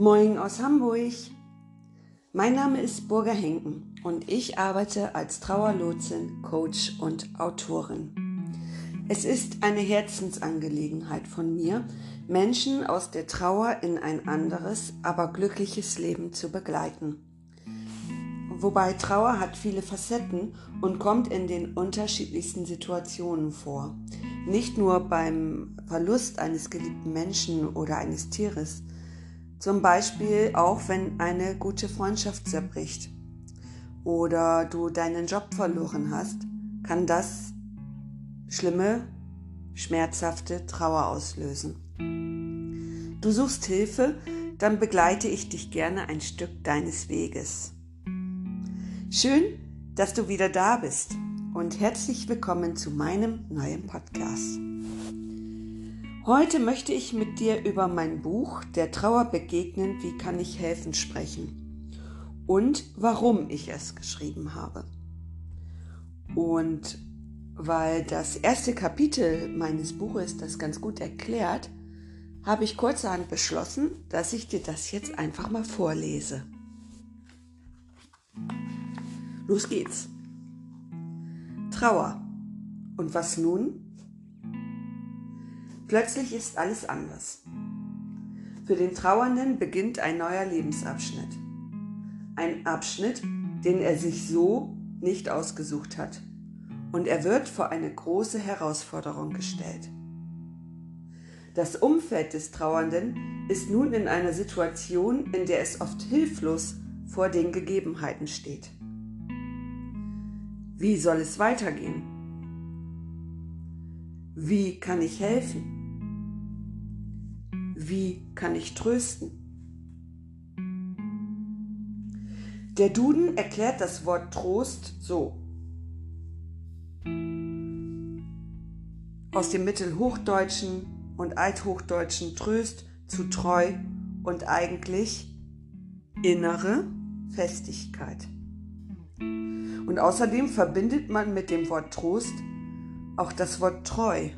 Moin aus Hamburg. Mein Name ist Burger Henken und ich arbeite als Trauerlotsin, Coach und Autorin. Es ist eine Herzensangelegenheit von mir, Menschen aus der Trauer in ein anderes, aber glückliches Leben zu begleiten. Wobei Trauer hat viele Facetten und kommt in den unterschiedlichsten Situationen vor. Nicht nur beim Verlust eines geliebten Menschen oder eines Tieres, zum Beispiel auch, wenn eine gute Freundschaft zerbricht oder du deinen Job verloren hast, kann das schlimme, schmerzhafte Trauer auslösen. Du suchst Hilfe, dann begleite ich dich gerne ein Stück deines Weges. Schön, dass du wieder da bist und herzlich willkommen zu meinem neuen Podcast. Heute möchte ich mit dir über mein Buch Der Trauer begegnen, wie kann ich helfen sprechen und warum ich es geschrieben habe. Und weil das erste Kapitel meines Buches das ganz gut erklärt, habe ich kurzerhand beschlossen, dass ich dir das jetzt einfach mal vorlese. Los geht's. Trauer. Und was nun? Plötzlich ist alles anders. Für den Trauernden beginnt ein neuer Lebensabschnitt. Ein Abschnitt, den er sich so nicht ausgesucht hat. Und er wird vor eine große Herausforderung gestellt. Das Umfeld des Trauernden ist nun in einer Situation, in der es oft hilflos vor den Gegebenheiten steht. Wie soll es weitergehen? Wie kann ich helfen? Wie kann ich trösten? Der Duden erklärt das Wort Trost so. Aus dem Mittelhochdeutschen und Althochdeutschen Tröst zu treu und eigentlich innere Festigkeit. Und außerdem verbindet man mit dem Wort Trost auch das Wort treu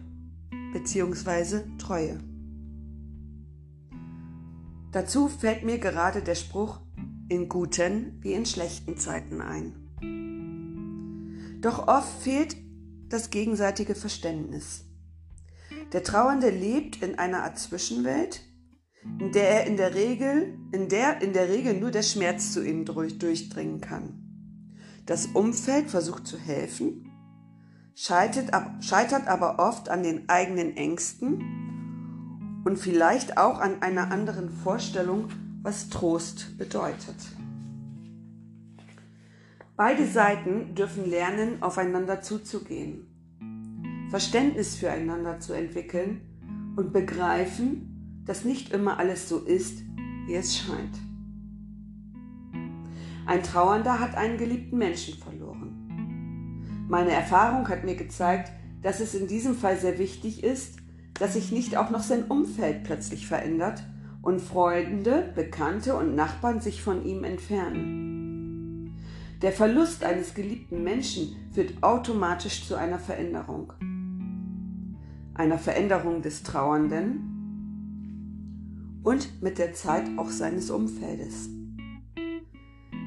bzw. Treue. Dazu fällt mir gerade der Spruch in guten wie in schlechten Zeiten ein. Doch oft fehlt das gegenseitige Verständnis. Der Trauernde lebt in einer Art Zwischenwelt, in der er in der Regel, in der in der Regel nur der Schmerz zu ihm durchdringen kann. Das Umfeld versucht zu helfen, scheitert, scheitert aber oft an den eigenen Ängsten und vielleicht auch an einer anderen Vorstellung, was Trost bedeutet. Beide Seiten dürfen lernen, aufeinander zuzugehen, Verständnis füreinander zu entwickeln und begreifen, dass nicht immer alles so ist, wie es scheint. Ein Trauernder hat einen geliebten Menschen verloren. Meine Erfahrung hat mir gezeigt, dass es in diesem Fall sehr wichtig ist, dass sich nicht auch noch sein Umfeld plötzlich verändert und Freunde, Bekannte und Nachbarn sich von ihm entfernen. Der Verlust eines geliebten Menschen führt automatisch zu einer Veränderung. Einer Veränderung des Trauernden und mit der Zeit auch seines Umfeldes.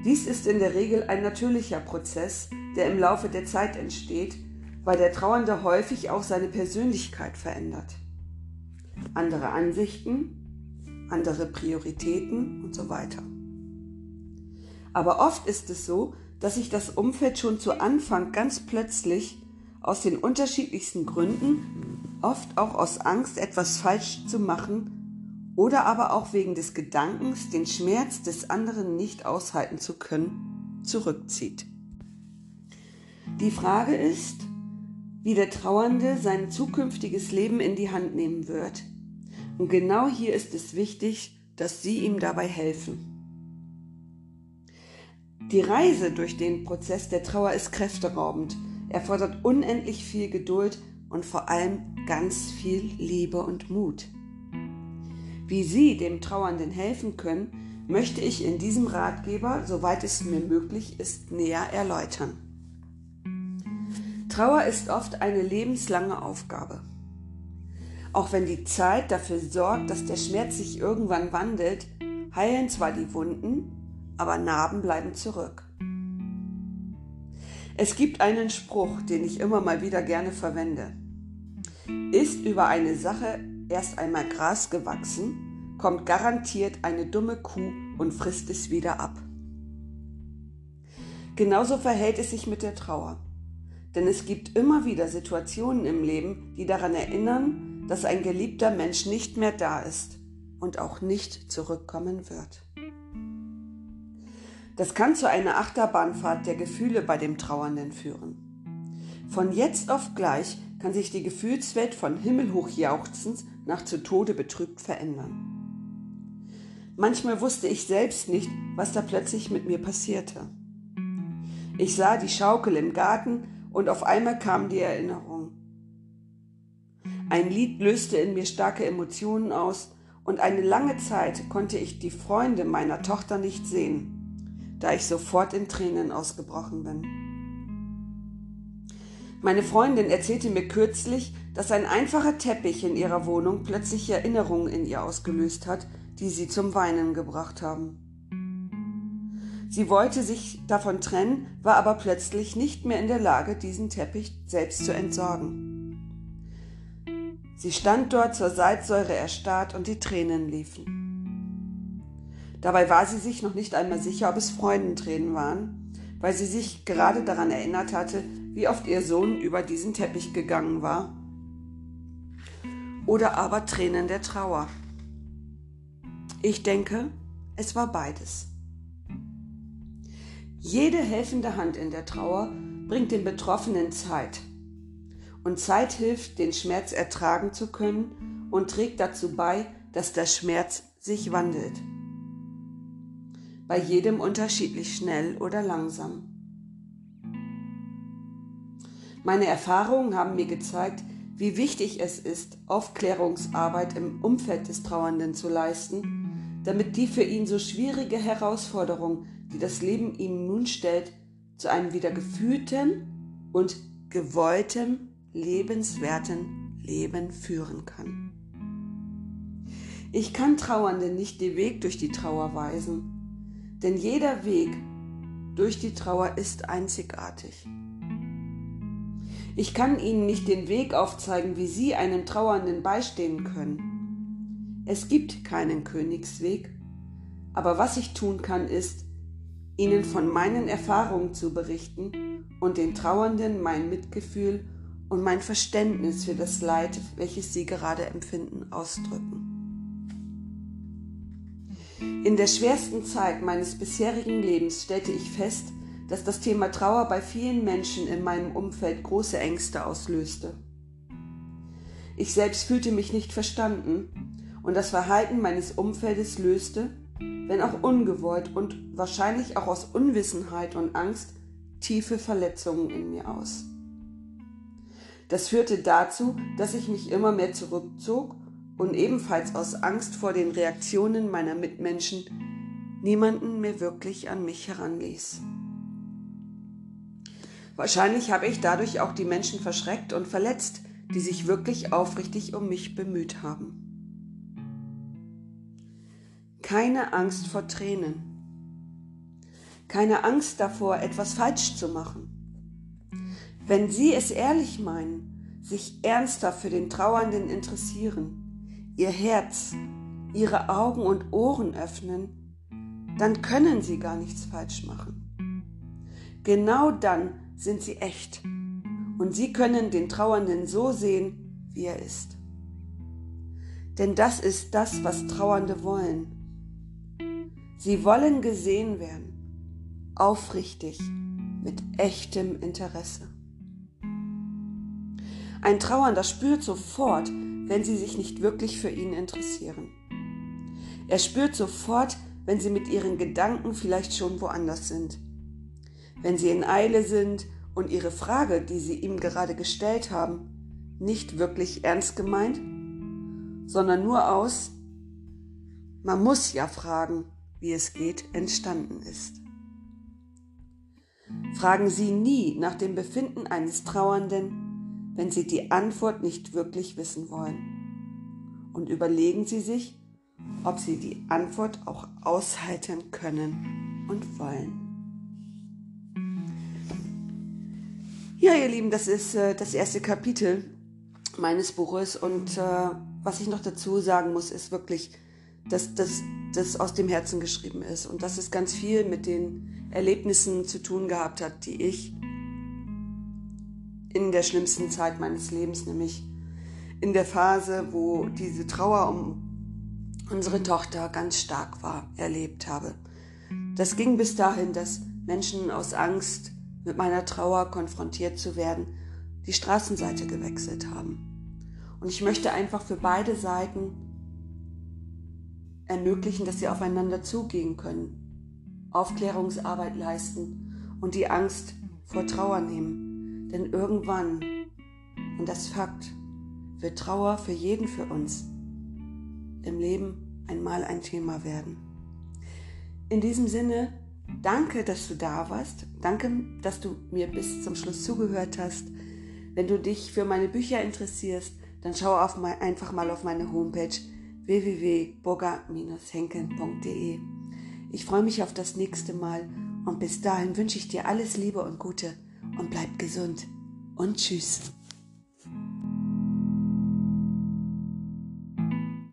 Dies ist in der Regel ein natürlicher Prozess, der im Laufe der Zeit entsteht weil der Trauernde häufig auch seine Persönlichkeit verändert. Andere Ansichten, andere Prioritäten und so weiter. Aber oft ist es so, dass sich das Umfeld schon zu Anfang ganz plötzlich aus den unterschiedlichsten Gründen, oft auch aus Angst, etwas falsch zu machen oder aber auch wegen des Gedankens, den Schmerz des anderen nicht aushalten zu können, zurückzieht. Die Frage ist, wie der Trauernde sein zukünftiges Leben in die Hand nehmen wird. Und genau hier ist es wichtig, dass Sie ihm dabei helfen. Die Reise durch den Prozess der Trauer ist kräfteraubend, erfordert unendlich viel Geduld und vor allem ganz viel Liebe und Mut. Wie Sie dem Trauernden helfen können, möchte ich in diesem Ratgeber, soweit es mir möglich ist, näher erläutern. Trauer ist oft eine lebenslange Aufgabe. Auch wenn die Zeit dafür sorgt, dass der Schmerz sich irgendwann wandelt, heilen zwar die Wunden, aber Narben bleiben zurück. Es gibt einen Spruch, den ich immer mal wieder gerne verwende. Ist über eine Sache erst einmal Gras gewachsen, kommt garantiert eine dumme Kuh und frisst es wieder ab. Genauso verhält es sich mit der Trauer. Denn es gibt immer wieder Situationen im Leben, die daran erinnern, dass ein geliebter Mensch nicht mehr da ist und auch nicht zurückkommen wird. Das kann zu einer Achterbahnfahrt der Gefühle bei dem Trauernden führen. Von jetzt auf gleich kann sich die Gefühlswelt von himmelhoch jauchzend nach zu Tode betrübt verändern. Manchmal wusste ich selbst nicht, was da plötzlich mit mir passierte. Ich sah die Schaukel im Garten und auf einmal kam die Erinnerung. Ein Lied löste in mir starke Emotionen aus und eine lange Zeit konnte ich die Freunde meiner Tochter nicht sehen, da ich sofort in Tränen ausgebrochen bin. Meine Freundin erzählte mir kürzlich, dass ein einfacher Teppich in ihrer Wohnung plötzlich Erinnerungen in ihr ausgelöst hat, die sie zum Weinen gebracht haben. Sie wollte sich davon trennen, war aber plötzlich nicht mehr in der Lage, diesen Teppich selbst zu entsorgen. Sie stand dort zur Salzsäure erstarrt und die Tränen liefen. Dabei war sie sich noch nicht einmal sicher, ob es Freudentränen waren, weil sie sich gerade daran erinnert hatte, wie oft ihr Sohn über diesen Teppich gegangen war. Oder aber Tränen der Trauer. Ich denke, es war beides. Jede helfende Hand in der Trauer bringt den Betroffenen Zeit. Und Zeit hilft, den Schmerz ertragen zu können und trägt dazu bei, dass der Schmerz sich wandelt. Bei jedem unterschiedlich schnell oder langsam. Meine Erfahrungen haben mir gezeigt, wie wichtig es ist, Aufklärungsarbeit im Umfeld des Trauernden zu leisten, damit die für ihn so schwierige Herausforderung die das Leben ihm nun stellt, zu einem wieder gefühlten und gewollten, lebenswerten Leben führen kann. Ich kann Trauernden nicht den Weg durch die Trauer weisen, denn jeder Weg durch die Trauer ist einzigartig. Ich kann Ihnen nicht den Weg aufzeigen, wie Sie einem Trauernden beistehen können. Es gibt keinen Königsweg, aber was ich tun kann, ist, ihnen von meinen Erfahrungen zu berichten und den Trauernden mein Mitgefühl und mein Verständnis für das Leid, welches sie gerade empfinden, ausdrücken. In der schwersten Zeit meines bisherigen Lebens stellte ich fest, dass das Thema Trauer bei vielen Menschen in meinem Umfeld große Ängste auslöste. Ich selbst fühlte mich nicht verstanden und das Verhalten meines Umfeldes löste, wenn auch ungewollt und wahrscheinlich auch aus Unwissenheit und Angst, tiefe Verletzungen in mir aus. Das führte dazu, dass ich mich immer mehr zurückzog und ebenfalls aus Angst vor den Reaktionen meiner Mitmenschen niemanden mehr wirklich an mich heranließ. Wahrscheinlich habe ich dadurch auch die Menschen verschreckt und verletzt, die sich wirklich aufrichtig um mich bemüht haben. Keine Angst vor Tränen. Keine Angst davor, etwas falsch zu machen. Wenn Sie es ehrlich meinen, sich ernsthaft für den Trauernden interessieren, Ihr Herz, Ihre Augen und Ohren öffnen, dann können Sie gar nichts falsch machen. Genau dann sind Sie echt und Sie können den Trauernden so sehen, wie er ist. Denn das ist das, was Trauernde wollen. Sie wollen gesehen werden, aufrichtig, mit echtem Interesse. Ein Trauernder spürt sofort, wenn sie sich nicht wirklich für ihn interessieren. Er spürt sofort, wenn sie mit ihren Gedanken vielleicht schon woanders sind. Wenn sie in Eile sind und ihre Frage, die sie ihm gerade gestellt haben, nicht wirklich ernst gemeint, sondern nur aus, man muss ja fragen, wie es geht, entstanden ist. Fragen Sie nie nach dem Befinden eines Trauernden, wenn Sie die Antwort nicht wirklich wissen wollen. Und überlegen Sie sich, ob sie die Antwort auch aushalten können und wollen. Ja, ihr Lieben, das ist äh, das erste Kapitel meines Buches und äh, was ich noch dazu sagen muss, ist wirklich, dass das aus dem Herzen geschrieben ist und dass es ganz viel mit den Erlebnissen zu tun gehabt hat, die ich in der schlimmsten Zeit meines Lebens, nämlich in der Phase, wo diese Trauer um unsere Tochter ganz stark war, erlebt habe. Das ging bis dahin, dass Menschen aus Angst, mit meiner Trauer konfrontiert zu werden, die Straßenseite gewechselt haben. Und ich möchte einfach für beide Seiten ermöglichen, dass sie aufeinander zugehen können, Aufklärungsarbeit leisten und die Angst vor Trauer nehmen. Denn irgendwann, und das Fakt, wird Trauer für jeden für uns im Leben einmal ein Thema werden. In diesem Sinne, danke, dass du da warst. Danke, dass du mir bis zum Schluss zugehört hast. Wenn du dich für meine Bücher interessierst, dann schau mein, einfach mal auf meine Homepage www.burger-henken.de. Ich freue mich auf das nächste Mal und bis dahin wünsche ich dir alles Liebe und Gute und bleib gesund und tschüss.